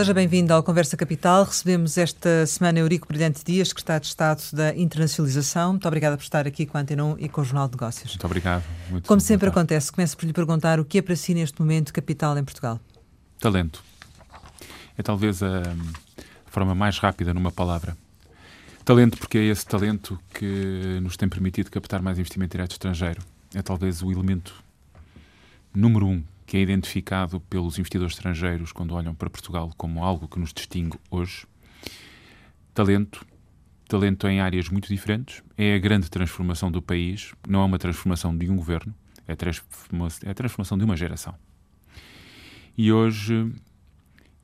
Seja bem-vindo ao Conversa Capital. Recebemos esta semana Eurico Brilhante Dias, secretário de Estado da Internacionalização. Muito obrigada por estar aqui com a Antena 1 e com o Jornal de Negócios. Muito obrigado. Muito Como sempre acontece, começo por lhe perguntar o que é para si neste momento capital em Portugal? Talento. É talvez a forma mais rápida numa palavra. Talento, porque é esse talento que nos tem permitido captar mais investimento direto estrangeiro. É talvez o elemento número um que é identificado pelos investidores estrangeiros quando olham para Portugal como algo que nos distingue hoje. Talento, talento em áreas muito diferentes, é a grande transformação do país, não é uma transformação de um governo, é é a transformação de uma geração. E hoje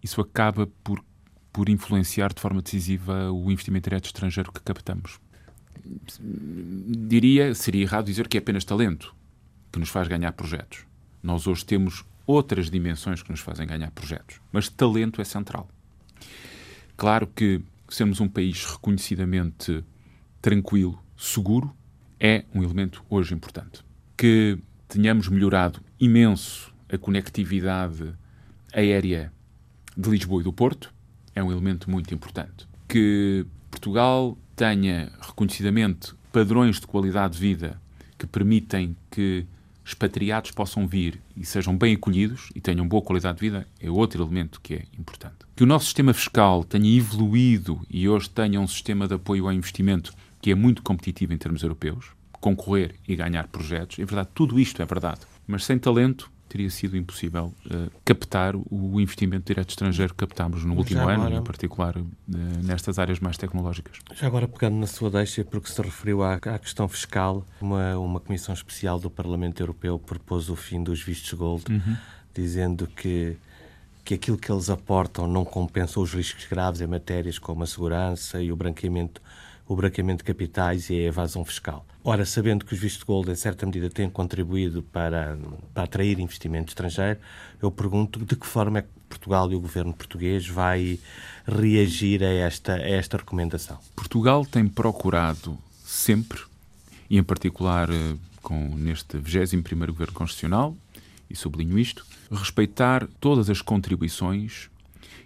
isso acaba por, por influenciar de forma decisiva o investimento direto estrangeiro que captamos. Diria, seria errado dizer que é apenas talento que nos faz ganhar projetos nós hoje temos outras dimensões que nos fazem ganhar projetos, mas talento é central. Claro que sermos um país reconhecidamente tranquilo, seguro, é um elemento hoje importante. Que tenhamos melhorado imenso a conectividade aérea de Lisboa e do Porto é um elemento muito importante. Que Portugal tenha reconhecidamente padrões de qualidade de vida que permitem que expatriados possam vir e sejam bem acolhidos e tenham boa qualidade de vida é outro elemento que é importante. Que o nosso sistema fiscal tenha evoluído e hoje tenha um sistema de apoio ao investimento que é muito competitivo em termos europeus, concorrer e ganhar projetos, é verdade, tudo isto é verdade. Mas sem talento teria sido impossível uh, captar o investimento direto estrangeiro que captámos no último agora, ano, em particular uh, nestas áreas mais tecnológicas. Já agora, pegando na sua deixa, porque se referiu à, à, questão fiscal, uma, uma comissão especial do Parlamento Europeu propôs o fim dos vistos gold, uhum. dizendo que que aquilo que eles aportam não compensa os riscos graves em matérias como a segurança e o branqueamento o branqueamento de capitais e a evasão fiscal. Ora, sabendo que os vistos gold, em certa medida, têm contribuído para, para atrair investimento estrangeiro, eu pergunto de que forma é que Portugal e o governo português vai reagir a esta, a esta recomendação? Portugal tem procurado sempre, e em particular eh, com neste 21º Governo Constitucional, e sublinho isto, respeitar todas as contribuições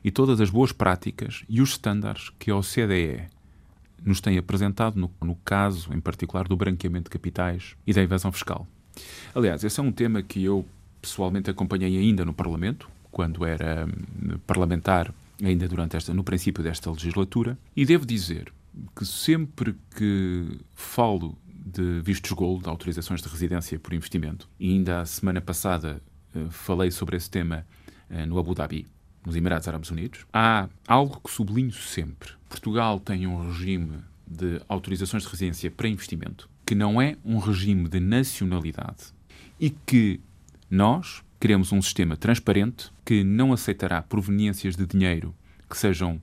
e todas as boas práticas e os estándares que a OCDE nos tem apresentado no, no caso, em particular, do branqueamento de capitais e da evasão fiscal. Aliás, esse é um tema que eu pessoalmente acompanhei ainda no Parlamento, quando era hum, parlamentar, ainda durante esta, no princípio desta legislatura, e devo dizer que sempre que falo de vistos gold, de autorizações de residência por investimento, e ainda a semana passada uh, falei sobre esse tema uh, no Abu Dhabi, nos Emirados Árabes Unidos, há algo que sublinho sempre. Portugal tem um regime de autorizações de residência para investimento que não é um regime de nacionalidade e que nós queremos um sistema transparente que não aceitará proveniências de dinheiro que sejam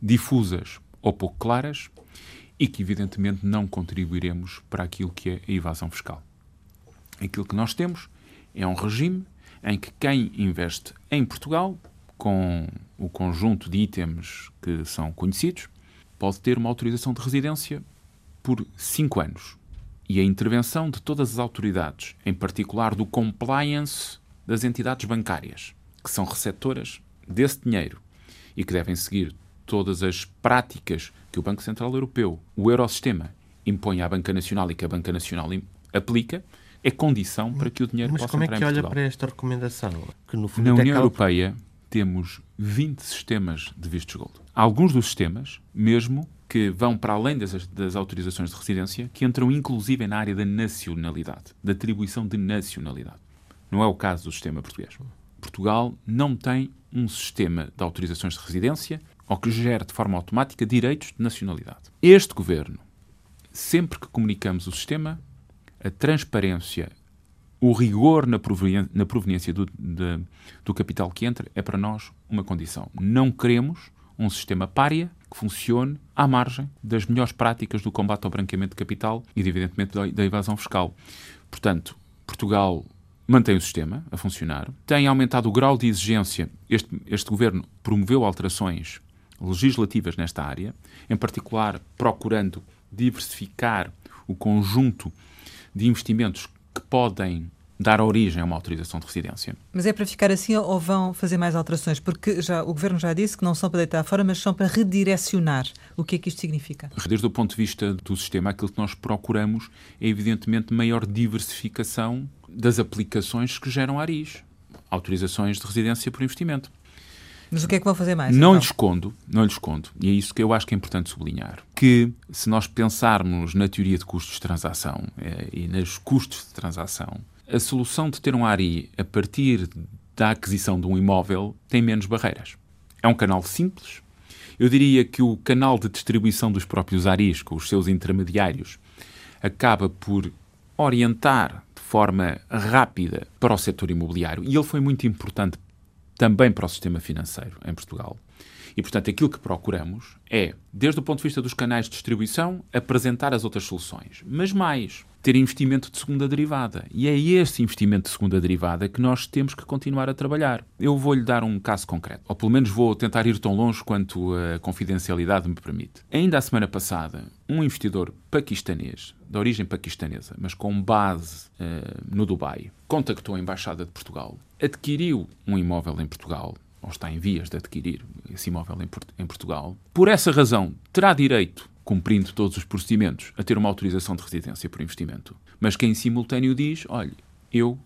difusas ou pouco claras e que, evidentemente, não contribuiremos para aquilo que é a evasão fiscal. Aquilo que nós temos é um regime em que quem investe em Portugal com o conjunto de itens que são conhecidos, pode ter uma autorização de residência por cinco anos. E a intervenção de todas as autoridades, em particular do compliance das entidades bancárias, que são receptoras desse dinheiro e que devem seguir todas as práticas que o Banco Central Europeu, o Eurosistema, impõe à Banca Nacional e que a Banca Nacional aplica, é condição para que o dinheiro Mas possa entrar em Portugal. Mas como é que olha para esta recomendação? Que, no fundo, Na União Europeia, temos 20 sistemas de vistos gold. Alguns dos sistemas, mesmo, que vão para além das, das, autorizações de residência, que entram inclusive na área da nacionalidade, da atribuição de nacionalidade. Não é o caso do sistema português. Portugal não tem um sistema de autorizações de residência ou que gere de forma automática direitos de nacionalidade. Este governo, sempre que comunicamos o sistema, a transparência o rigor na proveniência, na proveniência do, de, do capital que entra é para nós uma condição. Não queremos um sistema párea que funcione à margem das melhores práticas do combate ao branqueamento de capital e, evidentemente, da, da evasão fiscal. Portanto, Portugal mantém o sistema a funcionar, tem aumentado o grau de exigência. Este, este governo promoveu alterações legislativas nesta área, em particular procurando diversificar o conjunto de investimentos podem dar origem a uma autorização de residência. Mas é para ficar assim ou vão fazer mais alterações? Porque já, o Governo já disse que não são para deitar fora, mas são para redirecionar. O que é que isto significa? Desde o ponto de vista do sistema, aquilo que nós procuramos é, evidentemente, maior diversificação das aplicações que geram ARIs, autorizações de residência por investimento. Mas o que é que vão fazer mais? Não então? lhes escondo, não lhes escondo, e é isso que eu acho que é importante sublinhar, que se nós pensarmos na teoria de custos de transação eh, e nos custos de transação, a solução de ter um ARI a partir da aquisição de um imóvel tem menos barreiras. É um canal simples. Eu diria que o canal de distribuição dos próprios ARIs, com os seus intermediários, acaba por orientar de forma rápida para o setor imobiliário e ele foi muito importante também para o sistema financeiro em Portugal. E, portanto, aquilo que procuramos é, desde o ponto de vista dos canais de distribuição, apresentar as outras soluções. Mas mais, ter investimento de segunda derivada. E é esse investimento de segunda derivada que nós temos que continuar a trabalhar. Eu vou-lhe dar um caso concreto, ou pelo menos vou tentar ir tão longe quanto a confidencialidade me permite. Ainda a semana passada, um investidor paquistanês, de origem paquistanesa, mas com base uh, no Dubai, contactou a Embaixada de Portugal, adquiriu um imóvel em Portugal ou está em vias de adquirir esse imóvel em Portugal, por essa razão terá direito, cumprindo todos os procedimentos, a ter uma autorização de residência por investimento. Mas quem em simultâneo diz: olha, eu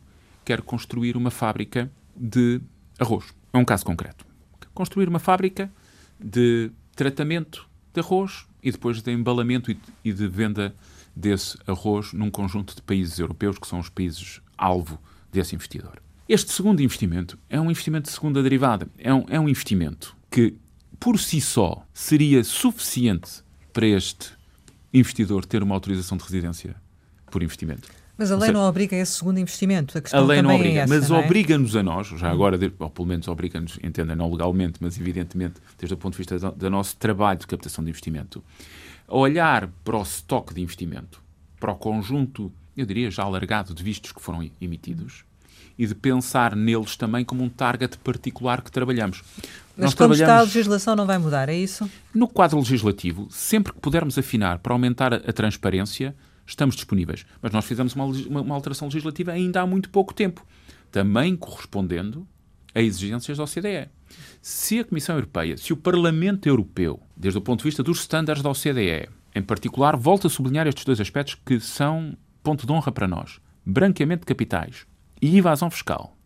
quero construir uma fábrica de arroz. É um caso concreto. Construir uma fábrica de tratamento de arroz e depois de embalamento e de venda desse arroz num conjunto de países europeus que são os países alvo desse investidor. Este segundo investimento é um investimento de segunda derivada. É um, é um investimento que, por si só, seria suficiente para este investidor ter uma autorização de residência por investimento. Mas a lei seja, não obriga a esse segundo investimento. A, a lei não é obriga, é essa, mas é? obriga-nos a nós, já agora, ou pelo menos obriga-nos, entendem, não legalmente, mas evidentemente, desde o ponto de vista do, do nosso trabalho de captação de investimento, a olhar para o estoque de investimento, para o conjunto, eu diria, já alargado de vistos que foram emitidos, e de pensar neles também como um target particular que trabalhamos. Mas Nós como está a legislação não vai mudar, é isso? No quadro legislativo, sempre que pudermos afinar para aumentar a, transparência, estamos disponíveis. Mas nós fizemos uma, uma, uma alteração legislativa ainda há muito pouco tempo, também correspondendo a exigências da OCDE. Se a Comissão Europeia, se o Parlamento Europeu, desde o ponto de vista dos estándares da OCDE, em particular, volta a sublinhar estes dois aspectos que são ponto de honra para nós: branqueamento de capitais e evasão fiscal,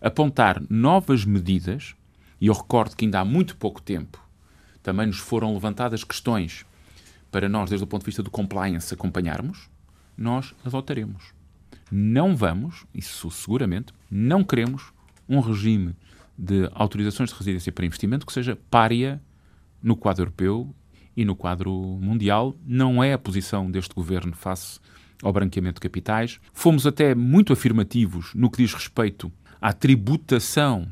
apontar novas medidas, e eu recordo que ainda há muito pouco tempo também nos foram levantadas questões para nós, desde o ponto de vista do compliance, acompanharmos, nós adotaremos. Não vamos, isso seguramente, não queremos um regime de autorizações de residência para investimento que seja párea no quadro europeu e no quadro mundial. Não é a posição deste governo face ao branqueamento de capitais. Fomos até muito afirmativos no que diz respeito à tributação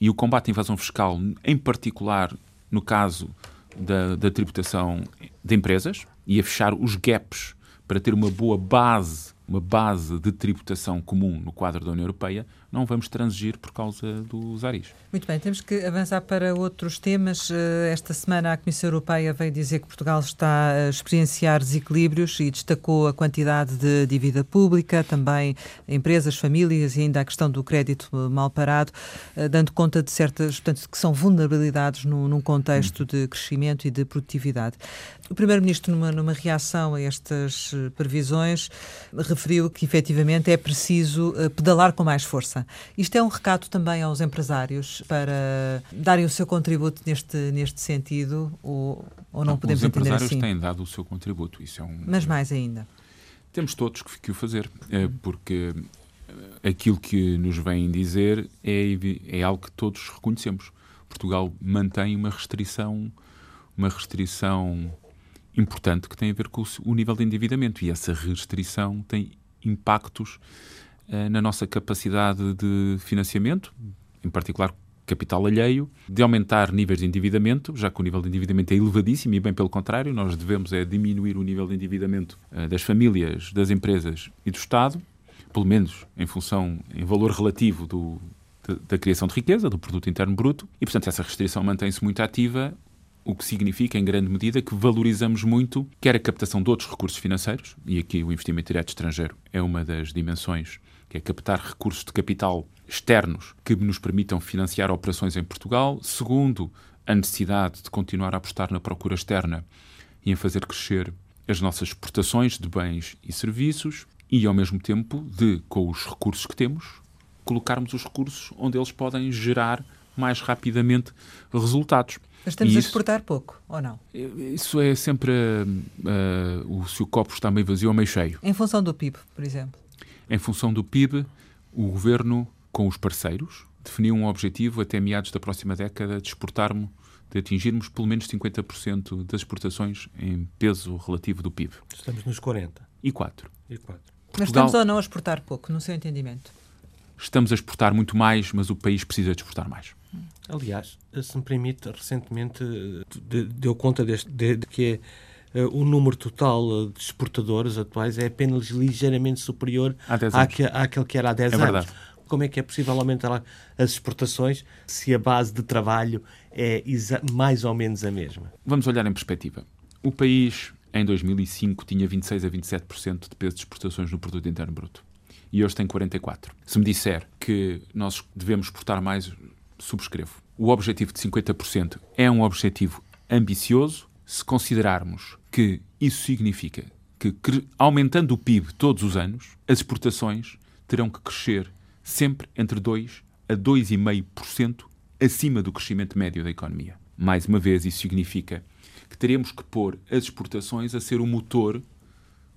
e o combate à invasão fiscal, em particular no caso da, da tributação de empresas, e a fechar os gaps para ter uma boa base uma base de tributação comum no quadro da União Europeia, não vamos transigir por causa dos ARIs. Muito bem, temos que avançar para outros temas. Eh, esta semana a Comissão Europeia veio dizer que Portugal está a experienciar desequilíbrios e destacou a quantidade de dívida pública, também empresas, famílias e ainda a questão do crédito mal parado, eh, dando conta de certas, portanto, que são vulnerabilidades num, contexto de crescimento e de produtividade. O Primeiro-Ministro, numa, numa reação a estas eh, previsões, referiu que efetivamente é preciso pedalar com mais força. Isto é um recado também aos empresários para darem o seu contributo neste, neste sentido ou, ou não, não podemos entender assim? Os empresários têm dado o seu contributo. Isso é um, Mas mais ainda. Temos todos que, o fazer, eh, porque aquilo que nos vêm dizer é, é algo que todos reconhecemos. Portugal mantém uma restrição, uma restrição importante que tem a ver com o nível de endividamento e essa restrição tem impactos na nossa capacidade de financiamento, em particular capital alheio, de aumentar níveis de endividamento, já que o nível de endividamento é elevadíssimo e bem pelo contrário, nós devemos é diminuir o nível de endividamento uh, das famílias, das empresas e do Estado, pelo menos em função, em valor relativo do, da criação de riqueza, do produto interno bruto, e portanto essa restrição mantém-se muito ativa o que significa, em grande medida, que valorizamos muito quer a captação de outros recursos financeiros, e aqui o investimento direto estrangeiro é uma das dimensões que é captar recursos de capital externos que nos permitam financiar operações em Portugal. Segundo, a necessidade de continuar a apostar na procura externa e em fazer crescer as nossas exportações de bens e serviços e, ao mesmo tempo, de, com os recursos que temos, colocarmos os recursos onde eles podem gerar mais rapidamente resultados. Mas estamos e a exportar isso, pouco, ou não? Isso é sempre uh, uh, o, se o copo está meio vazio ou meio cheio. Em função do PIB, por exemplo? Em função do PIB, o governo, com os parceiros, definiu um objetivo até meados da próxima década de exportarmos, de atingirmos pelo menos 50% das exportações em peso relativo do PIB. Estamos nos 40. E 4. E 4. Mas estamos ou não a exportar pouco, no seu entendimento? Estamos a exportar muito mais, mas o país precisa de exportar mais. Aliás, se me permite, recentemente deu conta deste, de, de que é, o número total de exportadores atuais é apenas ligeiramente superior àquele, àquele que era há 10 é anos. Verdade. Como é que é possível aumentar as exportações se a base de trabalho é mais ou menos a mesma? Vamos olhar em perspectiva. O país, em 2005, tinha 26 a 27% de peso de exportações no produto interno bruto. E hoje tem 44. Se me disser que nós devemos exportar mais, subscrevo. O objetivo de 50% é um objetivo ambicioso se considerarmos que isso significa que, aumentando o PIB todos os anos, as exportações terão que crescer sempre entre 2 a 2,5% acima do crescimento médio da economia. Mais uma vez, isso significa que teremos que pôr as exportações a ser o motor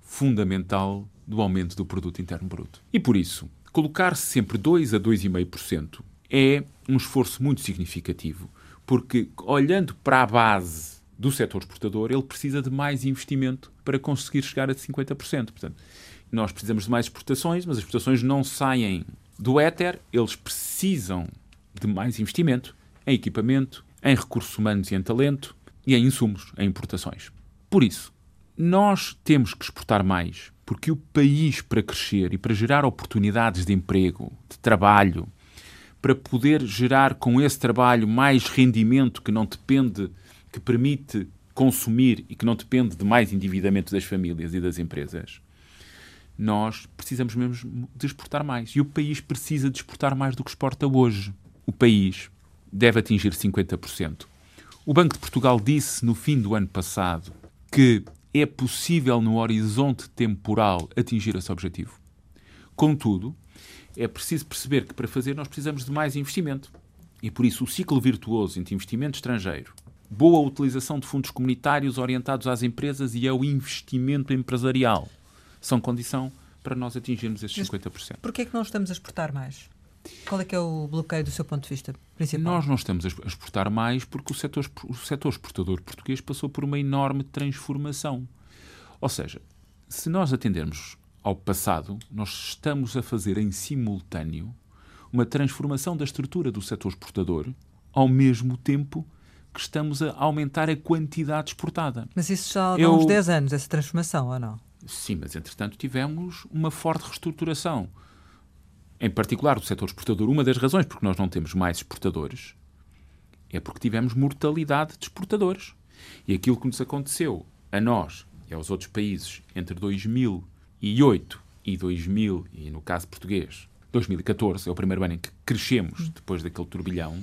fundamental do aumento do produto interno bruto. E por isso, colocar -se sempre 2 a 2,5% é um esforço muito significativo, porque olhando para a base do setor exportador, ele precisa de mais investimento para conseguir chegar a 50%. Portanto, nós precisamos de mais exportações, mas as exportações não saem do éter, eles precisam de mais investimento em equipamento, em recursos humanos e em talento e em insumos, em importações. Por isso, nós temos que exportar mais, porque o país, para crescer e para gerar oportunidades de emprego, de trabalho, para poder gerar com esse trabalho mais rendimento que não depende, que permite consumir e que não depende de mais endividamento das famílias e das empresas, nós precisamos mesmo de exportar mais. E o país precisa de exportar mais do que exporta hoje. O país deve atingir 50%. O Banco de Portugal disse no fim do ano passado que é possível, no horizonte temporal, atingir esse objetivo. Contudo, é preciso perceber que para fazer nós precisamos de mais investimento. E por isso o ciclo virtuoso entre investimento estrangeiro, boa utilização de fundos comunitários orientados às empresas e ao investimento empresarial são condição para nós atingirmos esses 50%. Porquê é que não estamos a exportar mais? Qual é que é o bloqueio do seu ponto de vista principal? Nós não estamos a exportar mais porque o setor, o setor exportador português passou por uma enorme transformação. Ou seja, se nós atendermos ao passado, nós estamos a fazer em simultâneo uma transformação da estrutura do setor exportador, ao mesmo tempo que estamos a aumentar a quantidade exportada. Mas isso já há Eu... uns 10 anos, essa transformação, ou não? Sim, mas entretanto tivemos uma forte reestruturação. Em particular do setor exportador, uma das razões porque nós não temos mais exportadores é porque tivemos mortalidade de exportadores. E aquilo que nos aconteceu a nós e aos outros países entre 2008 e 2000, e no caso português, 2014 é o primeiro ano em que crescemos depois daquele turbilhão,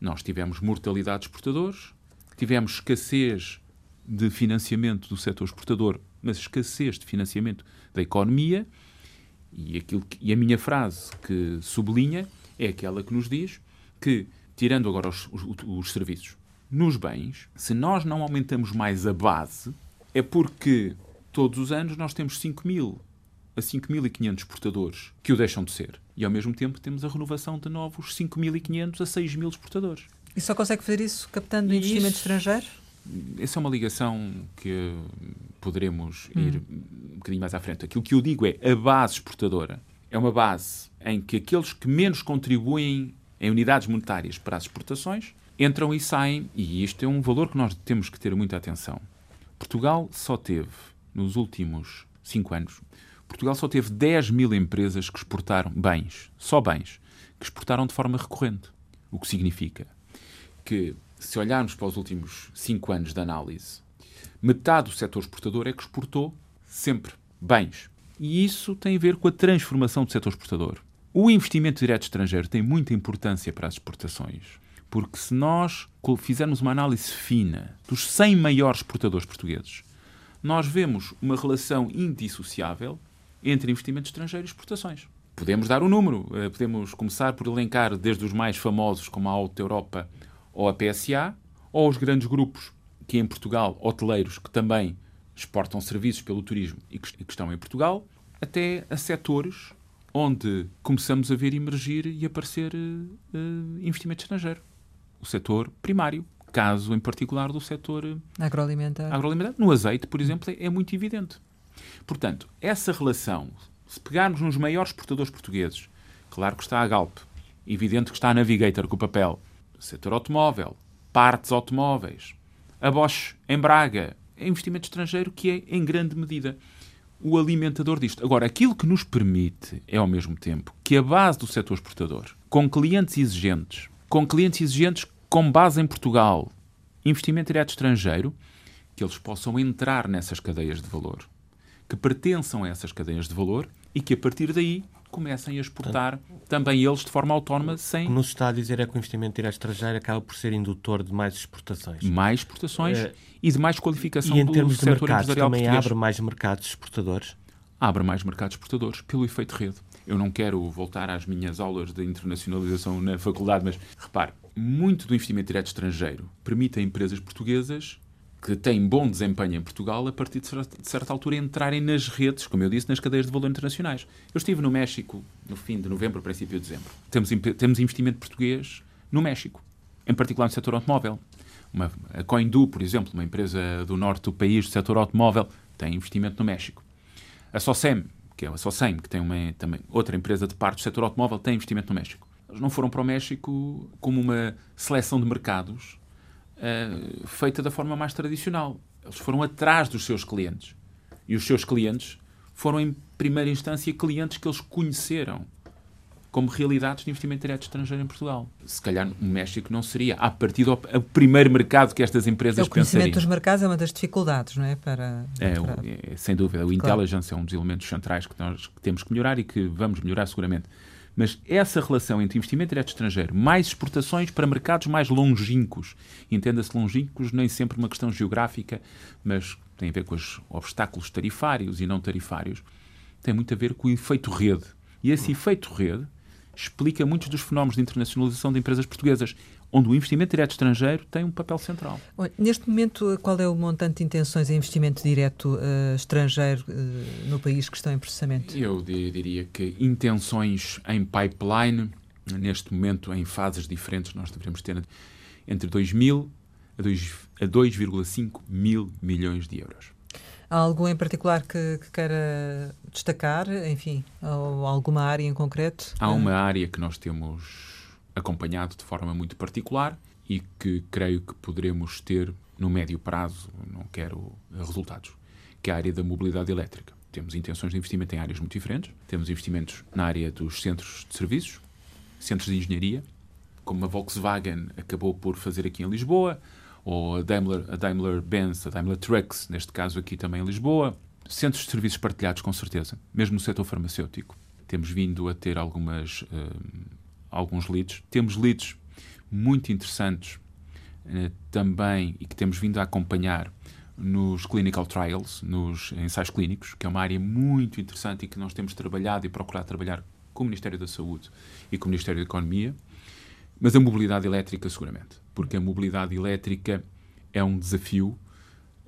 nós tivemos mortalidade de exportadores, tivemos escassez de financiamento do setor exportador mas escassez de financiamento da economia. E, aquilo que, e a minha frase que sublinha é aquela que nos diz que, tirando agora os, os, os serviços, nos bens, se nós não aumentamos mais a base, é porque todos os anos nós temos 5 mil a 5.500 exportadores que o deixam de ser. E ao mesmo tempo temos a renovação de novos 5.500 a 6.000 exportadores. E só consegue fazer isso captando e investimento isso, estrangeiro? Essa é uma ligação que poderemos hum. ir um bocadinho mais à frente. Aquilo que eu digo é a base exportadora é uma base em que aqueles que menos contribuem em unidades monetárias para as exportações entram e saem, e isto é um valor que nós temos que ter muita atenção. Portugal só teve, nos últimos cinco anos, Portugal só teve 10 mil empresas que exportaram bens, só bens, que exportaram de forma recorrente. O que significa que se olharmos para os últimos cinco anos de análise, metade do setor exportador é que exportou sempre bens. E isso tem a ver com a transformação do setor exportador. O investimento direto estrangeiro tem muita importância para as exportações, porque se nós fizermos uma análise fina dos 100 maiores exportadores portugueses, nós vemos uma relação indissociável entre investimento estrangeiro e exportações. Podemos dar o um número, eh, podemos começar por elencar desde os mais famosos, como a Auto Europa ou a PSA, ou os grandes grupos que em Portugal, hoteleiros, que também exportam serviços pelo turismo e que estão em Portugal, até a setores onde começamos a ver emergir e aparecer uh, investimento estrangeiro. O setor primário, caso em particular do setor agroalimentar. agroalimentar. No azeite, por exemplo, é, é muito evidente. Portanto, essa relação, se pegarmos nos maiores exportadores portugueses, claro que está a Galp, evidente que está a Navigator com o papel, setor automóvel, partes automóveis, a Bosch em Braga, é investimento estrangeiro que é, em grande medida, o alimentador disto. Agora, aquilo que nos permite é, ao mesmo tempo, que a base do setor exportador, com clientes exigentes, com clientes exigentes com base em Portugal, investimento direto estrangeiro, que eles possam entrar nessas cadeias de valor, que pertençam a essas cadeias de valor e que, a partir daí, comecem a exportar Portanto, também eles de forma autónoma sem... Nos está a dizer é que o investimento direto estrangeiro acaba por ser indutor de mais exportações. Mais exportações uh, e de mais qualificação e em termos do de mercados, também português. abre mais mercados exportadores? Abre mais mercados exportadores, pelo efeito rede. Eu não quero voltar às minhas aulas de internacionalização na faculdade, mas repare, muito do investimento direto estrangeiro permite a empresas portuguesas que têm bom desempenho em Portugal, a partir de certa altura entrarem nas redes, como eu disse, nas cadeias de valor internacionais. Eu estive no México no fim de novembro, princípio de dezembro. Temos, temos investimento português no México, em particular no setor automóvel. Uma, a Coindu, por exemplo, uma empresa do norte do país do setor automóvel, tem investimento no México. A Socem, que é a Socem, que tem uma, também outra empresa de parte do setor automóvel, tem investimento no México. Eles não foram para o México como uma seleção de mercados uh, feita da forma mais tradicional. Eles foram atrás dos seus clientes. E os seus clientes foram, em primeira instância, clientes que eles conheceram como realidades de investimento direto estrangeiro em Portugal. Se calhar o México não seria, a partir do primeiro mercado que estas empresas pensariam. O conhecimento pensariam. dos mercados é uma das dificuldades, não é? Para, é, para... é sem dúvida. O claro. intelligence é um dos elementos centrais que nós temos que melhorar e que vamos melhorar seguramente. Mas essa relação entre investimento direto estrangeiro mais exportações para mercados mais longínquos, entenda-se longínquos nem sempre uma questão geográfica, mas tem a ver com os obstáculos tarifários e não tarifários, tem muito a ver com o efeito rede. E esse efeito rede explica muitos dos fenómenos de internacionalização de empresas portuguesas onde o investimento direto estrangeiro tem um papel central. Neste momento, qual é o montante de intenções em investimento direto uh, estrangeiro uh, no país que estão em processamento? Eu diria que intenções em pipeline, neste momento em fases diferentes, nós devemos ter entre 2 mil a 2,5 mil milhões de euros. Há algo em particular que, que queira destacar, enfim, ou alguma área em concreto? Há uma área que nós temos acompanhado de forma muito particular e que creio que poderemos ter no médio prazo, não quero resultados, que é a área da mobilidade elétrica. Temos intenções de investimento em áreas muito diferentes. Temos investimentos na área dos centros de serviços, centros de engenharia, como a Volkswagen acabou por fazer aqui em Lisboa, ou a Daimler, a Daimler Benz, a Daimler Trucks, neste caso aqui também em Lisboa. Centros de serviços partilhados, com certeza, mesmo no setor farmacêutico. Temos vindo a ter algumas uh, alguns leads. Temos leads muito interessantes eh, também e que temos vindo a acompanhar nos clinical trials, nos ensaios clínicos, que é uma área muito interessante e que nós temos trabalhado e procurado trabalhar com o Ministério da Saúde e com o Ministério da Economia, mas a mobilidade elétrica seguramente, porque a mobilidade elétrica é um desafio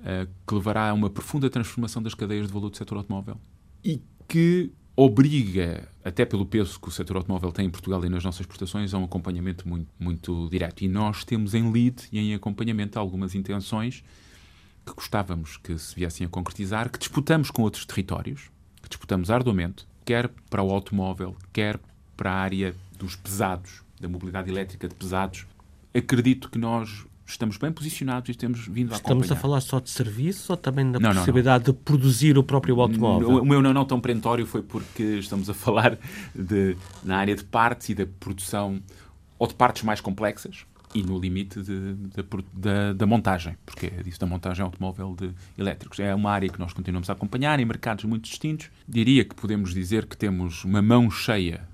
uh, que levará a uma profunda transformação das cadeias de valor do setor automóvel e que obriga, até pelo peso que o setor automóvel tem em Portugal e nas nossas exportações, a um acompanhamento muito, muito direto. E nós temos em lead e em acompanhamento algumas intenções que gostávamos que se viessem a concretizar, que disputamos com outros territórios, que disputamos arduamente, quer para o automóvel, quer para a área dos pesados, da mobilidade elétrica de pesados. Acredito que nós estamos bem posicionados e temos vindo a acompanhar. Estamos a falar só de serviço ou também da não, possibilidade não, não. de produzir o próprio automóvel? O meu não, não tão perentório foi porque estamos a falar de, na área de partes e da produção ou de partes mais complexas, e no limite de, de, da, da, montagem, porque é disso da montagem automóvel de elétricos. É uma área que nós continuamos a acompanhar em mercados muito distintos. Diria que podemos dizer que temos uma mão cheia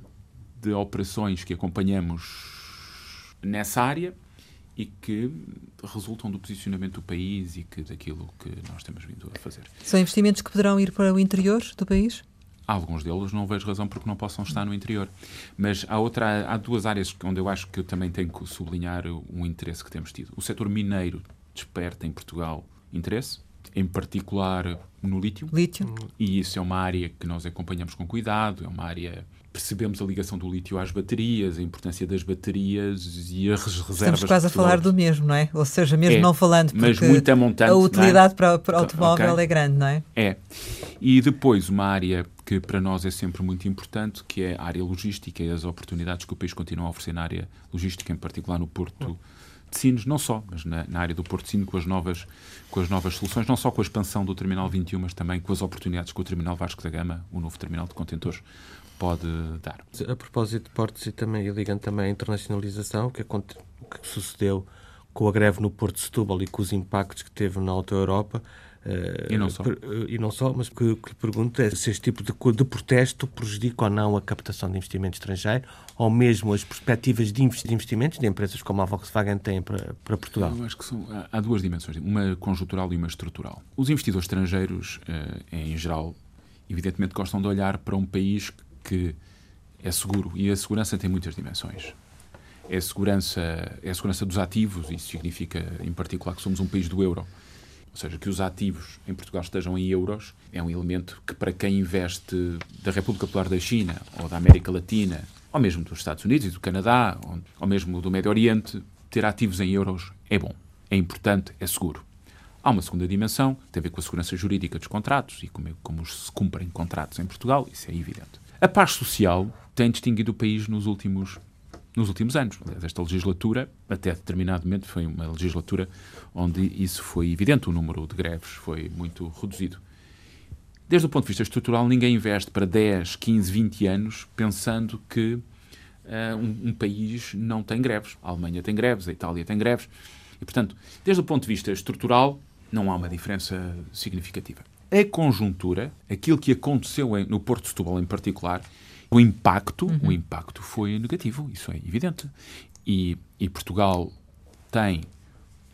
de operações que acompanhamos nessa área e que resultam do posicionamento do país e que daquilo que nós temos vindo a fazer. São investimentos que poderão ir para o interior do país? Alguns deles não vejo razão porque não possam estar no interior. Mas há, outra, há duas áreas onde eu acho que eu também tenho que sublinhar um interesse que temos tido. O setor mineiro desperta em Portugal interesse, em particular no lítio. Lítio. E isso é uma área que nós acompanhamos com cuidado, é uma área percebemos a ligação do lítio às baterias, a importância das baterias e as reservas. Estamos quase a falar do mesmo, não é? Ou seja, mesmo é, não falando, porque mas muito montante, a utilidade é? para, para o automóvel okay. é grande, não é? É. E depois uma área que para nós é sempre muito importante, que é a área logística e as oportunidades que o país continua a oferecer na área logística, em particular no Porto de Sines, não só, mas na, na, área do Porto de Sines, com as, novas, com as novas soluções, não só com a expansão do Terminal 21, mas também com as oportunidades que o Terminal Vasco da Gama, o novo terminal de contentores, pode dar. A propósito de portos e também ligando também à internacionalização, que, o que sucedeu com a greve no Porto de Setúbal e com os impactos que teve na Alta Europa, Uh, e não só. Per, uh, e não só, mas o que, que lhe pergunto é se este tipo de, de protesto prejudica ou não a captação de investimento estrangeiro ou mesmo as perspectivas de investimentos de empresas como a Volkswagen têm para, para Portugal. Eu acho que são, há duas dimensões, uma conjuntural e uma estrutural. Os investidores estrangeiros, uh, em geral, evidentemente gostam de olhar para um país que é seguro e a segurança tem muitas dimensões. É a segurança, é a segurança dos ativos, isso significa, em particular, que somos um país do euro ou seja, que os ativos em Portugal estejam em euros, é um elemento que para quem investe da República Popular da China ou da América Latina, ou mesmo dos Estados Unidos e do Canadá, ou, ou mesmo do Médio Oriente, ter ativos em euros é bom, é importante, é seguro. Há uma segunda dimensão, tem a ver com a segurança jurídica dos contratos e como, como se cumprem contratos em Portugal, isso é evidente. A paz social tem distinguido o país nos últimos nos últimos anos. Esta legislatura, até determinado momento, foi uma legislatura onde isso foi evidente, o número de greves foi muito reduzido. Desde o ponto de vista estrutural, ninguém investe para 10, 15, 20 anos pensando que uh, um, um, país não tem greves. A Alemanha tem greves, a Itália tem greves. E, portanto, desde o ponto de vista estrutural, não há uma diferença significativa. A conjuntura, aquilo que aconteceu no Porto de Setúbal em particular, o impacto, uhum. o impacto foi negativo, isso é evidente. E, e, Portugal tem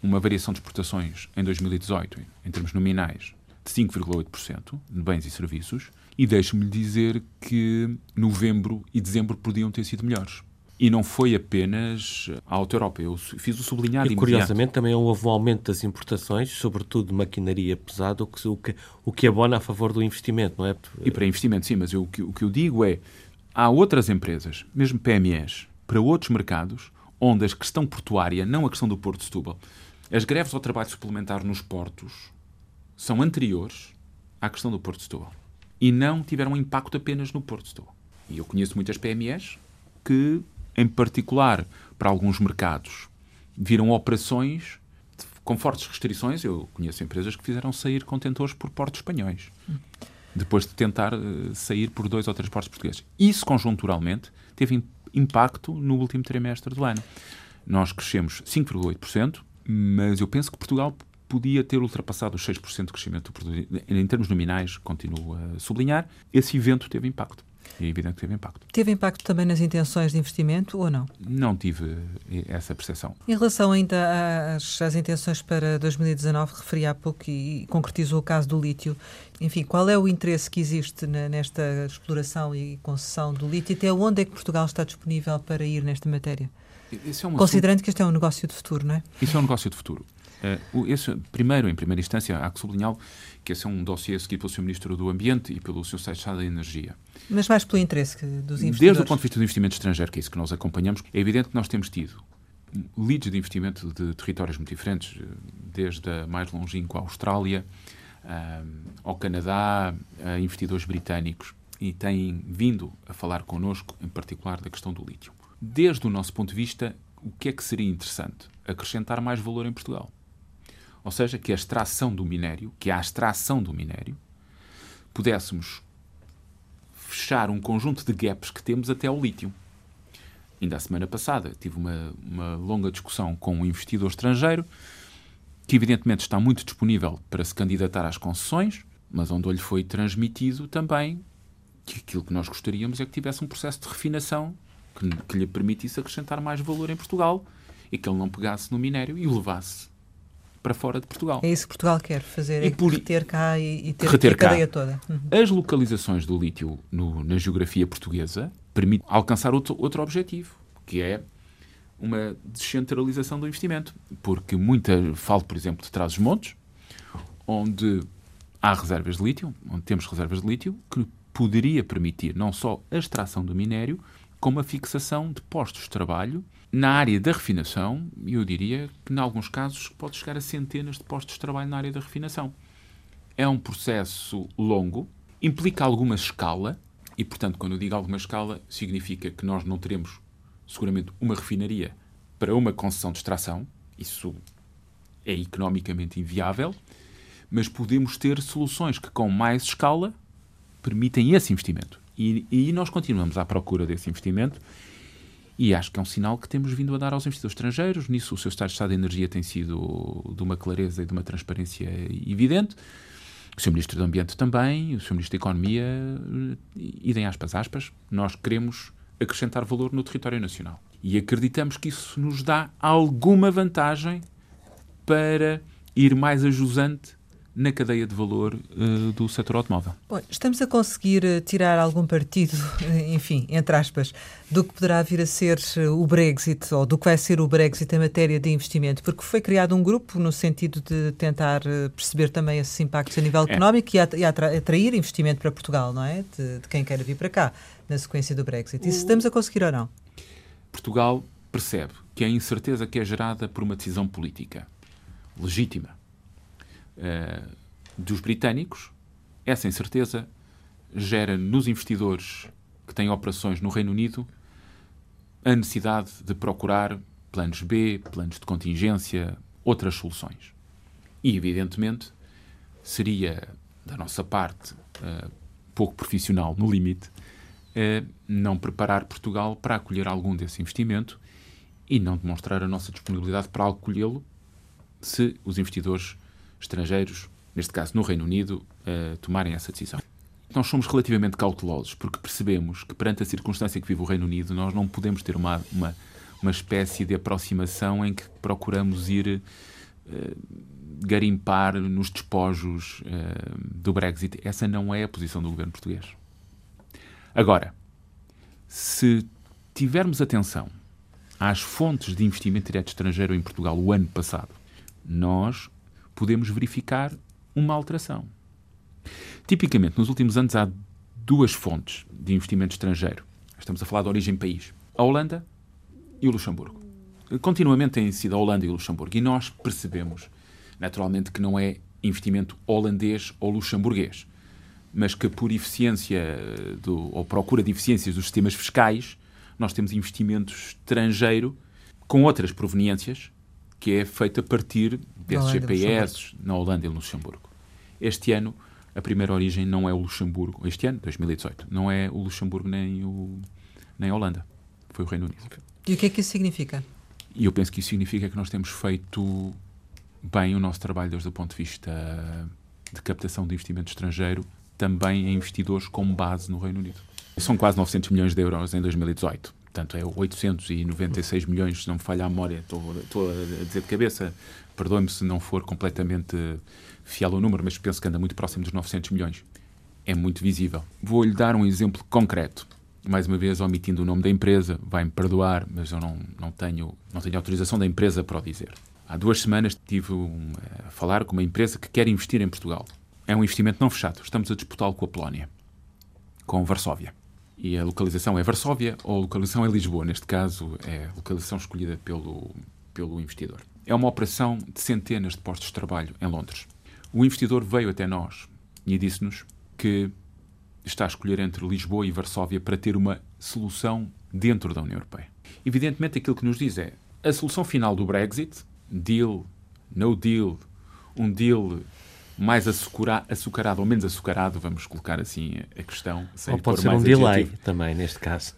uma variação de exportações em 2018, em termos nominais, de 5,8% de bens e serviços, e deixe-me dizer que novembro e dezembro podiam ter sido melhores. E não foi apenas a Alta Europa. Eu fiz o sublinhado E curiosamente também houve um aumento das importações, sobretudo de maquinaria pesada, o que, o que, o que abona a favor do investimento, não é? E para investimento, sim, mas eu, o, que, o que eu digo é há outras empresas, mesmo PMEs, para outros mercados, onde a questão portuária, não a questão do Porto de Setúbal, as greves ao trabalho suplementar nos portos são anteriores à questão do Porto de Setúbal. E não tiveram impacto apenas no Porto de Setúbal. E eu conheço muitas PMEs que em particular para alguns mercados, viram operações com fortes restrições. Eu conheço empresas que fizeram sair contentores por portos espanhóis, depois de tentar uh, sair por dois ou três portos portugueses. Isso, conjunturalmente, teve impacto no último trimestre do ano. Nós crescemos 5,8%, mas eu penso que Portugal podia ter ultrapassado os 6% de crescimento em termos nominais, continuo a sublinhar. Esse evento teve impacto. É evidente que teve impacto. Teve impacto também nas intenções de investimento ou não? Não tive essa percepção. Em relação ainda às, às intenções para 2019, referi há pouco e concretizou o caso do lítio. Enfim, qual é o interesse que existe na, nesta exploração e concessão do lítio? Até onde é que Portugal está disponível para ir nesta matéria? É Considerando assunto... que este é um negócio de futuro, não é? Isso é um negócio de futuro. Uh, esse, primeiro, em primeira instância, há que sublinhar que esse é um dossiê seguido pelo Sr. Ministro do Ambiente e pelo Sr. Secretário da Energia. Mas mais pelo interesse dos investidores? Desde o ponto de vista do investimento estrangeiro, que é isso que nós acompanhamos, é evidente que nós temos tido leads de investimento de territórios muito diferentes, desde a mais longínqua Austrália, uh, ao Canadá, a investidores britânicos, e têm vindo a falar connosco, em particular, da questão do lítio. Desde o nosso ponto de vista, o que é que seria interessante? Acrescentar mais valor em Portugal. Ou seja, que a extração do minério, que a extração do minério, pudéssemos fechar um conjunto de gaps que temos até ao lítio. ainda a semana passada, tive uma, uma longa discussão com um investidor estrangeiro que, evidentemente, está muito disponível para se candidatar às concessões, mas onde lhe foi transmitido também que aquilo que nós gostaríamos é que tivesse um processo de refinação que, que lhe permitisse acrescentar mais valor em Portugal e que ele não pegasse no minério e o levasse para fora de Portugal. É isso que Portugal quer fazer, E é por- reter cá e, e ter Reter a cadeia cá. toda. Uhum. As localizações do lítio no- na geografia portuguesa permitem alcançar outro, outro objetivo, que é uma descentralização do investimento. Porque muita, falo, por exemplo, de Trás-os-Montes, onde há reservas de lítio, onde temos reservas de lítio, que poderia permitir não só a extração do minério, como a fixação de postos de trabalho na área da refinação, eu diria que, em alguns casos, pode chegar a centenas de postos de trabalho na área da refinação. É um processo longo, implica alguma escala, e, portanto, quando eu digo alguma escala, significa que nós não teremos, seguramente, uma refinaria para uma concessão de extração, isso é economicamente inviável, mas podemos ter soluções que, com mais escala, permitem esse investimento. E, e nós continuamos à procura desse investimento e acho que é um sinal que temos vindo a dar aos investidores estrangeiros. Nisso, o seu Estado de Estado de Energia tem sido de uma clareza e de uma transparência evidente. O Sr. Ministro do Ambiente também, o Sr. Ministro da Economia, idem aspas, aspas, nós queremos acrescentar valor no território nacional. E acreditamos que isso nos dá alguma vantagem para ir mais ajusante na cadeia de valor eh, do setor automóvel. Bom, estamos a conseguir eh, tirar algum partido, eh, enfim, entre aspas, do que poderá vir a ser o Brexit ou do que vai ser o Brexit em matéria de investimento, porque foi criado um grupo no sentido de tentar perceber também esses impactos a nível É. económico e, atra- e atra- atrair investimento para Portugal, não é? De, de quem queira vir para cá na sequência do Brexit. E se estamos a conseguir ou não? Portugal percebe que a incerteza que é gerada por uma decisão política legítima eh, dos britânicos, essa incerteza gera nos investidores que têm operações no Reino Unido a necessidade de procurar planos B, planos de contingência, outras soluções. E, evidentemente, seria da nossa parte eh, pouco profissional, no limite, eh, não preparar Portugal para acolher algum desse investimento e não demonstrar a nossa disponibilidade para acolhê-lo se os investidores estrangeiros, neste caso no Reino Unido, tomarem essa decisão. Nós somos relativamente cautelosos porque percebemos que, perante a circunstância que vive o Reino Unido, nós não podemos ter uma, uma, uma espécie de aproximação em que procuramos ir eh, garimpar nos despojos eh, do Brexit. Essa não é a posição do governo português. Agora, se tivermos atenção às fontes de investimento direto estrangeiro em Portugal o ano passado, nós podemos verificar uma alteração. Tipicamente, nos últimos anos há duas fontes de investimento estrangeiro. Estamos a falar de origem país. A Holanda e o Luxemburgo. Continuamente têm sido a Holanda e o Luxemburgo. E nós percebemos, naturalmente, que não é investimento holandês ou luxemburguês, mas que por eficiência do, ou procura de eficiências dos sistemas fiscais, nós temos investimento estrangeiro com outras proveniências que é feito a partir desses e GPS na Holanda e no Luxemburgo. Este ano, a primeira origem não é o Luxemburgo. Este ano, 2018, não é o Luxemburgo nem, o, nem a Holanda. Foi o Reino Unido. E o que é que isso significa? E eu penso que isso significa que nós temos feito bem o nosso trabalho desde o ponto de vista de captação de investimento estrangeiro, também em investidores com base no Reino Unido. São quase 900 milhões de euros em 2018. Portanto, é 896 milhões, se não me falha a memória. Estou, estou a dizer de cabeça. Perdoe-me se não for completamente fiel ao número, mas penso que anda muito próximo dos 900 milhões. É muito visível. Vou-lhe dar um exemplo concreto mais uma vez omitindo o nome da empresa, vai-me perdoar, mas eu não, não, tenho, não tenho autorização da empresa para o dizer. Há duas semanas estive um, a falar com uma empresa que quer investir em Portugal. É um investimento não fechado. Estamos a disputá-lo com a Polónia, com Varsóvia. E a localização é Varsóvia ou a localização é Lisboa. Neste caso, é a localização escolhida pelo, pelo investidor. É uma operação de centenas de postos de trabalho em Londres. O investidor veio até nós e disse-nos que está a escolher entre Lisboa e Varsóvia para ter uma solução dentro da União Europeia. Evidentemente, aquilo que nos diz é a solução final do Brexit, deal, no deal, um deal mais açucarado ou menos açucarado, vamos colocar assim a questão. sem Ou pode ser um mais delay adjetivo. também, neste caso.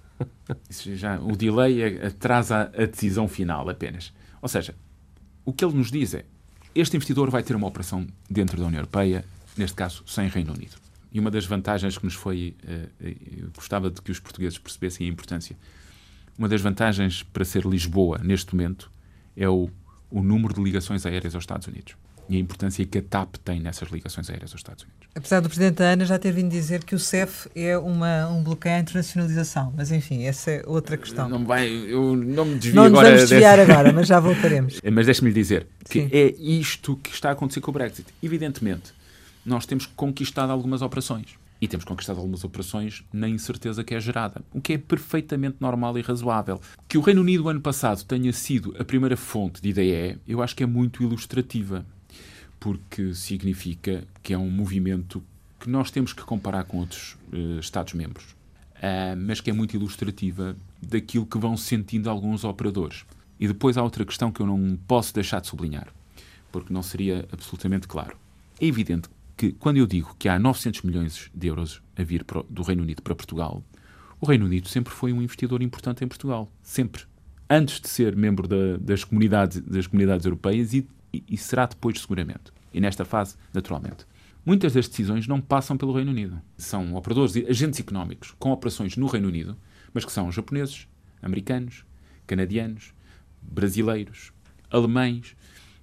Já, o delay atrasa a decisão final apenas. Ou seja, o que ele nos diz é este investidor vai ter uma operação dentro da União Europeia, neste caso sem Reino Unido. E uma das vantagens que nos foi, uh, gostava de que os portugueses percebessem a importância, uma das vantagens para ser Lisboa neste momento é o, o número de ligações aéreas aos Estados Unidos e a importância que a TAP tem nessas ligações aéreas aos Estados Unidos. Apesar do Presidente da ANA já ter vindo dizer que o CEF é uma, um bloqueio à internacionalização, mas enfim, essa é outra questão. Não vai, eu não me desvio não agora. Não vamos desviar dessa... agora, mas já voltaremos. mas deixe-me lhe dizer que Sim. é isto que está a acontecer com o Brexit. Evidentemente, nós temos conquistado algumas operações. E temos conquistado algumas operações na incerteza que é gerada, o que é perfeitamente normal e razoável. Que o Reino Unido, ano passado, tenha sido a primeira fonte de IDE, eu acho que é muito ilustrativa porque significa que é um movimento que nós temos que comparar com outros uh, Estados-membros, uh, mas que é muito ilustrativa daquilo que vão sentindo alguns operadores. E depois há outra questão que eu não posso deixar de sublinhar, porque não seria absolutamente claro. É evidente que, quando eu digo que há 900 milhões de euros a vir para, do Reino Unido para Portugal, o Reino Unido sempre foi um investidor importante em Portugal. Sempre. Antes de ser membro da, das, comunidades, das comunidades europeias e e, será depois, seguramente. E nesta fase, naturalmente. Muitas das decisões não passam pelo Reino Unido. São operadores, agentes económicos com operações no Reino Unido, mas que são japoneses, americanos, canadianos, brasileiros, alemães,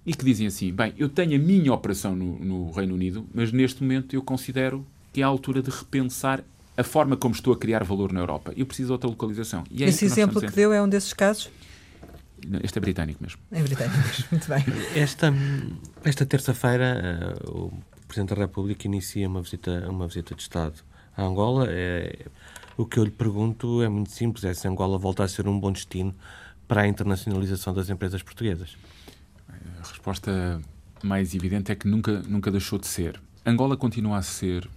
e que dizem assim: bem, eu tenho a minha operação no, no, Reino Unido, mas neste momento eu considero que é a altura de repensar a forma como estou a criar valor na Europa. Eu preciso de outra localização. E é Esse que exemplo que deu é um desses casos? Este é britânico mesmo. É britânico mesmo, muito bem. Esta, esta terça-feira, uh, o Presidente da República inicia uma visita, uma visita de Estado a Angola. É, o que eu lhe pergunto é muito simples: é se Angola volta a ser um bom destino para a internacionalização das empresas portuguesas. A resposta mais evidente é que nunca, nunca deixou de ser. Angola continua a ser,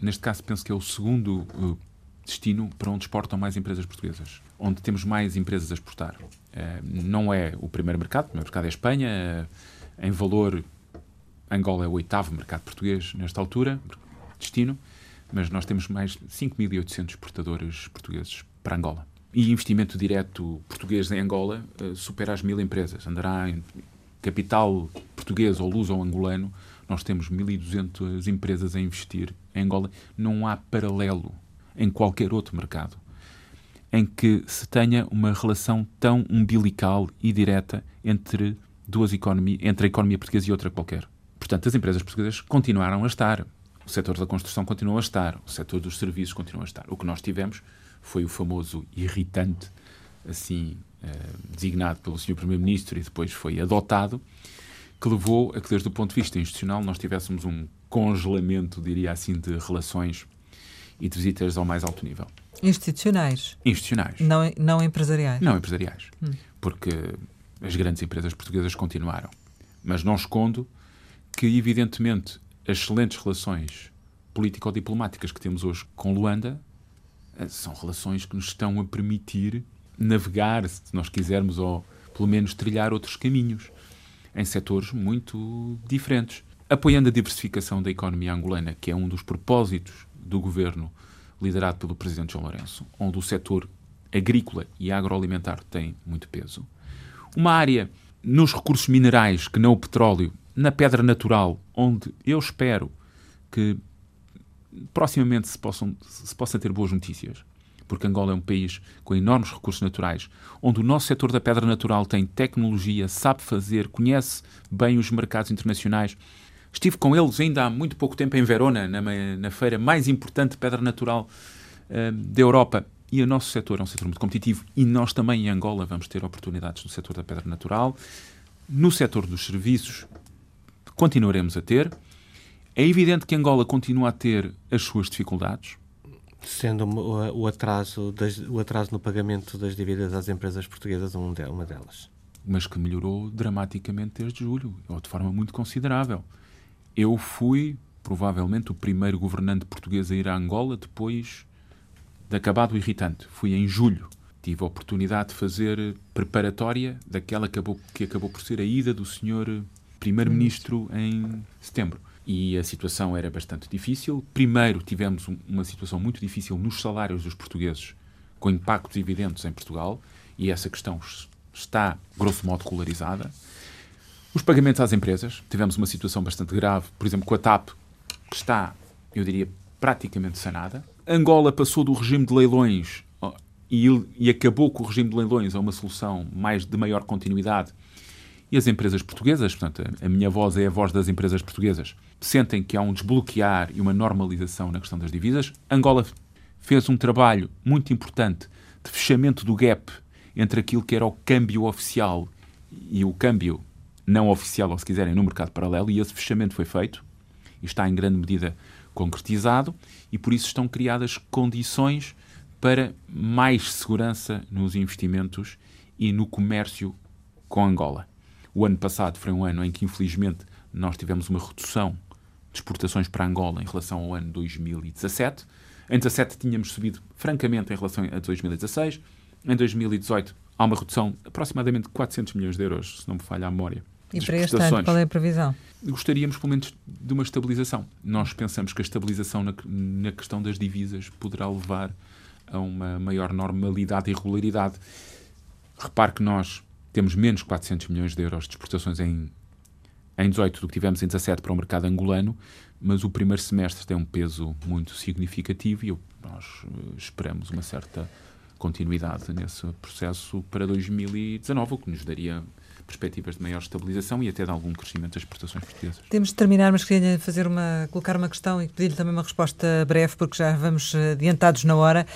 neste caso, penso que é o segundo uh, destino para onde exportam mais empresas portuguesas, onde temos mais empresas a exportar. Eh, não é o primeiro mercado, o primeiro mercado é a Espanha. Eh, em valor, Angola é o oitavo mercado português nesta altura, destino, mas nós temos mais de 5.800 exportadores portugueses para Angola. E investimento direto português em Angola eh, supera as mil empresas. Andará em capital português ou luso ou angolano, nós temos 1.200 empresas a investir em Angola. Não há paralelo em qualquer outro mercado em que se tenha uma relação tão umbilical e direta entre duas economias, entre a economia portuguesa e outra qualquer. Portanto, as empresas portuguesas continuaram a estar. O setor da construção continuou a estar, o setor dos serviços continuou a estar. O que nós tivemos foi o famoso irritante, assim eh, designado pelo Sr. Primeiro-Ministro e depois foi adotado, que levou a que, desde o ponto de vista institucional, nós tivéssemos um congelamento, diria assim, de relações e de visitas ao mais alto nível. Institucionais? Institucionais. Não, não empresariais? Não empresariais. Hum. Porque as grandes empresas portuguesas continuaram. Mas não escondo que, evidentemente, as excelentes relações político-diplomáticas que temos hoje com Luanda eh, são relações que nos estão a permitir navegar, se nós quisermos, ou pelo menos trilhar outros caminhos em setores muito diferentes. Apoiando a diversificação da economia angolana, que é um dos propósitos do governo liderado pelo presidente João Lourenço, onde o setor agrícola e agroalimentar tem muito peso. Uma área nos recursos minerais, que não o petróleo, na pedra natural, onde eu espero que proximamente se, possam, se possa ter boas notícias, porque Angola é um país com enormes recursos naturais, onde o nosso setor da pedra natural tem tecnologia, sabe fazer, conhece bem os mercados internacionais Estive com eles ainda há muito pouco tempo em Verona, na, na feira mais importante de pedra natural uh, da Europa. E o nosso setor é um setor muito competitivo e nós também em Angola vamos ter oportunidades no setor da pedra natural. No setor dos serviços continuaremos a ter. É evidente que Angola continua a ter as suas dificuldades. Sendo o atraso, das, o atraso no pagamento das dívidas às empresas portuguesas uma delas. Mas que melhorou dramaticamente desde julho, ou de forma muito considerável. Eu fui, provavelmente, o primeiro governante português a ir a Angola depois de acabado o irritante. Fui em julho. Tive a oportunidade de fazer preparatória daquela que acabou, que acabou por ser a ida do senhor primeiro-ministro em setembro. E a situação era bastante difícil. Primeiro, tivemos uma situação muito difícil nos salários dos portugueses com impactos evidentes em Portugal, e essa questão está, grosso modo, colarizada. Os pagamentos às empresas, tivemos uma situação bastante grave, por exemplo, com a TAP, que está, eu diria, praticamente sanada. Angola passou do regime de leilões e, e acabou com o regime de leilões a uma solução mais de maior continuidade. E as empresas portuguesas, portanto, a minha voz é a voz das empresas portuguesas, sentem que há um desbloquear e uma normalização na questão das divisas. Angola fez um trabalho muito importante de fechamento do gap entre aquilo que era o câmbio oficial e o câmbio não oficial, ou se quiserem, no mercado paralelo, e esse fechamento foi feito e está em grande medida concretizado, e por isso estão criadas condições para mais segurança nos investimentos e no comércio com Angola. O ano passado foi um ano em que, infelizmente, nós tivemos uma redução de exportações para Angola em relação ao ano 2017. Em 2017 tínhamos subido francamente em relação a 2016. Em 2018 há uma redução de aproximadamente 400 milhões de euros, se não me falha a memória. E para este ano, qual é a previsão? Gostaríamos, pelo menos, de uma estabilização. Nós pensamos que a estabilização na, na questão das divisas poderá levar a uma maior normalidade e regularidade. Repare que nós temos menos 400 milhões de euros de exportações em, em 18 do que tivemos em 17 para o mercado angolano, mas o primeiro semestre tem um peso muito significativo e nós eh, esperamos uma certa continuidade nesse processo para 2019, o que nos daria perspectivas de maior estabilização e até de algum crescimento das exportações portuguesas. Temos de terminar, mas queria fazer uma, colocar uma questão e pedir-lhe também uma resposta breve, porque já vamos eh, adiantados na hora.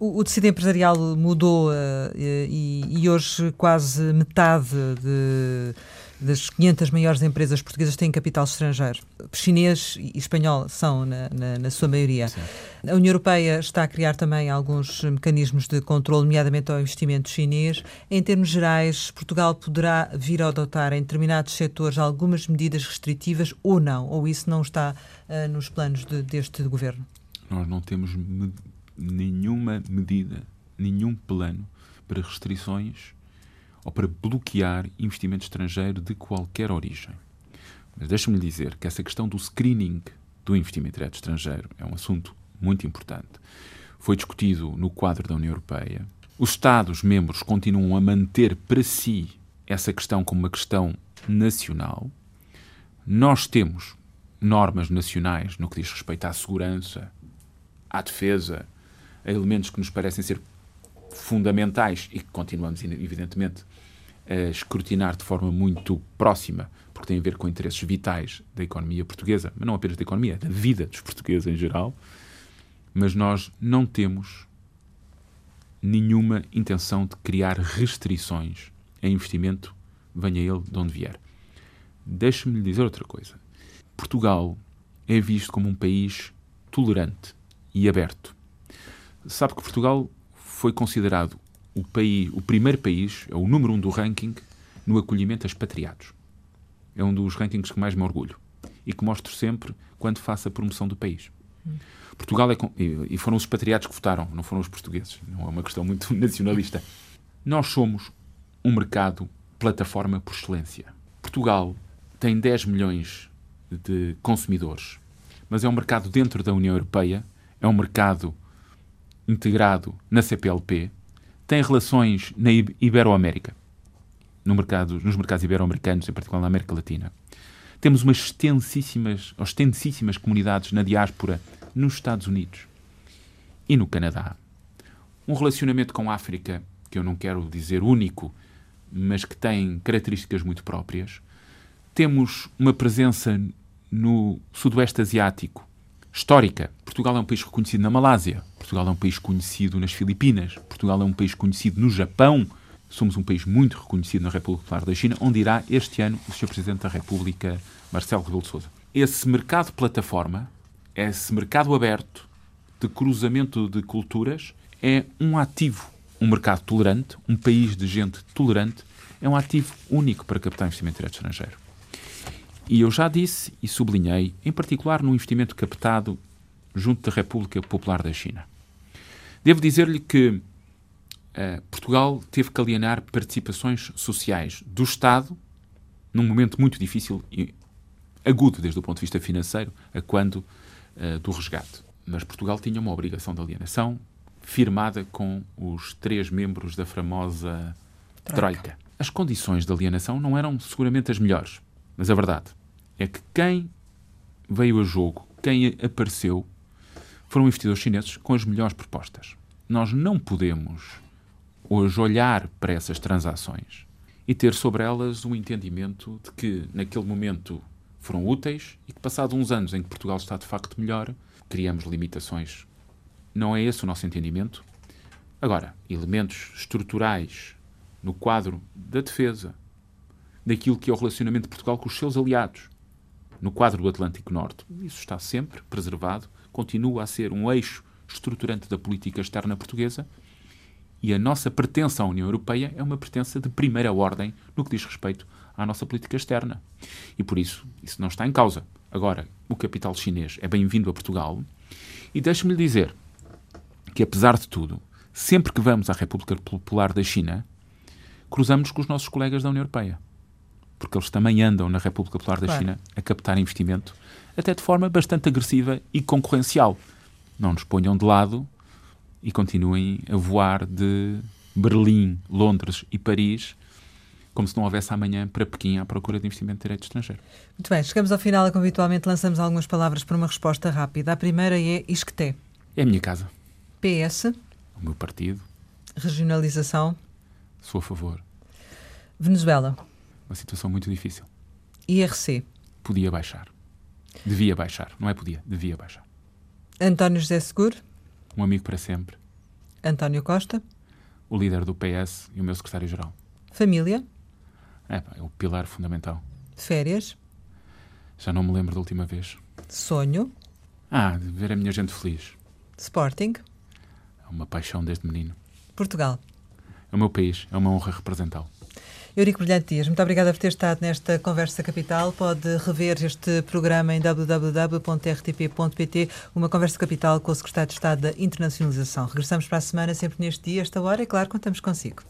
O, o tecido empresarial mudou uh, e, e, hoje quase metade de das 500 maiores empresas portuguesas têm capital estrangeiro. Chinês e espanhol são, na, na, na sua maioria. Sim. A União Europeia está a criar também alguns mecanismos de controle, nomeadamente ao investimento chinês. Em termos gerais, Portugal poderá vir a adotar em determinados setores algumas medidas restritivas ou não? Ou isso não está uh, nos planos de, deste governo? Nós não temos nenhuma medida, nenhum plano para restrições ou para bloquear investimento estrangeiro de qualquer origem. Mas deixe-me dizer que essa questão do screening do investimento direto estrangeiro é um assunto muito importante. Foi discutido no quadro da União Europeia. Os Estados-membros continuam a manter para si essa questão como uma questão nacional. Nós temos normas nacionais no que diz respeito à segurança, à defesa, elementos que nos parecem ser fundamentais e que continuamos, evidentemente, a escrutinar de forma muito próxima, porque tem a ver com interesses vitais da economia portuguesa, mas não apenas da economia, da vida dos portugueses em geral. Mas nós não temos nenhuma intenção de criar restrições a investimento, venha ele de onde vier. Deixe-me lhe dizer outra coisa. Portugal é visto como um país tolerante e aberto. Sabe que Portugal foi considerado o, país, o primeiro país, é o número um do ranking no acolhimento a expatriados. É um dos rankings que mais me orgulho e que mostro sempre quando faço a promoção do país. Portugal é. E foram os expatriados que votaram, não foram os portugueses. Não é uma questão muito nacionalista. Nós somos um mercado plataforma por excelência. Portugal tem 10 milhões de consumidores, mas é um mercado dentro da União Europeia, é um mercado integrado na CPLP, tem relações na Iberoamérica, no mercado, nos mercados ibero-americanos, em particular na América Latina. Temos umas extensíssimas, extensíssimas comunidades na diáspora nos Estados Unidos e no Canadá. Um relacionamento com a África, que eu não quero dizer único, mas que tem características muito próprias. Temos uma presença no Sudoeste Asiático, histórica. Portugal é um país reconhecido na Malásia, Portugal é um país conhecido nas Filipinas, Portugal é um país conhecido no Japão, somos um país muito reconhecido na República Popular da China, onde irá este ano o Sr. Presidente da República, Marcelo Rebelo de Sousa. Esse mercado plataforma, esse mercado aberto de cruzamento de culturas, é um ativo. Um mercado tolerante, um país de gente tolerante, é um ativo único para captar investimento direto estrangeiro. E eu já disse e sublinhei, em particular no investimento captado junto da República Popular da China. Devo dizer-lhe que uh, Portugal teve que alienar participações sociais do Estado num momento muito difícil e agudo desde o ponto de vista financeiro, a quando uh, do resgate. Mas Portugal tinha uma obrigação de alienação firmada com os três membros da famosa Troika. Troika. As condições de alienação não eram seguramente as melhores, mas a verdade é que quem veio a jogo, quem apareceu, foram investidores chineses com as melhores propostas. Nós não podemos hoje olhar para essas transações e ter sobre elas um entendimento de que naquele momento foram úteis e que, passados uns anos em que Portugal está de facto melhor, criamos limitações. Não é esse o nosso entendimento. Agora, elementos estruturais no quadro da defesa, daquilo que é o relacionamento de Portugal com os seus aliados, no quadro do Atlântico Norte, isso está sempre preservado, continua a ser um eixo estruturante da política externa portuguesa e a nossa pertença à União Europeia é uma pertença de primeira ordem no que diz respeito à nossa política externa. E por isso, isso não está em causa. Agora, o capital chinês é bem-vindo a Portugal e deixe-me lhe dizer que, apesar de tudo, sempre que vamos à República Popular da China, cruzamos com os nossos colegas da União Europeia. Porque eles também andam na República Popular da claro. China a captar investimento, até de forma bastante agressiva e concorrencial. Não nos ponham de lado e continuem a voar de Berlim, Londres e Paris como se não houvesse amanhã para Pequim à procura de investimento de direito estrangeiro. Muito bem, chegamos ao final, como habitualmente lançamos algumas palavras para uma resposta rápida. A primeira é Isqueté. É a minha casa. PS. O meu partido. Regionalização. Sou a favor. Venezuela. Uma situação muito difícil. IRC. Podia baixar. Devia baixar. Não é podia, devia baixar. António José Seguro. Um amigo para sempre. António Costa. O líder do PS e o meu secretário-geral. Família. É, é o pilar fundamental. Férias. Já não me lembro da última vez. Sonho. Ah, de ver a minha gente feliz. Sporting. É uma paixão desde menino. Portugal. É o meu país, é uma honra representá-lo. Eurico Brilhante Dias, muito obrigada por ter estado nesta Conversa Capital. Pode rever este programa em www.rtp.pt, uma Conversa Capital com o Secretário de Estado da Internacionalização. Regressamos para a semana, sempre neste dia, esta hora, e claro, contamos consigo.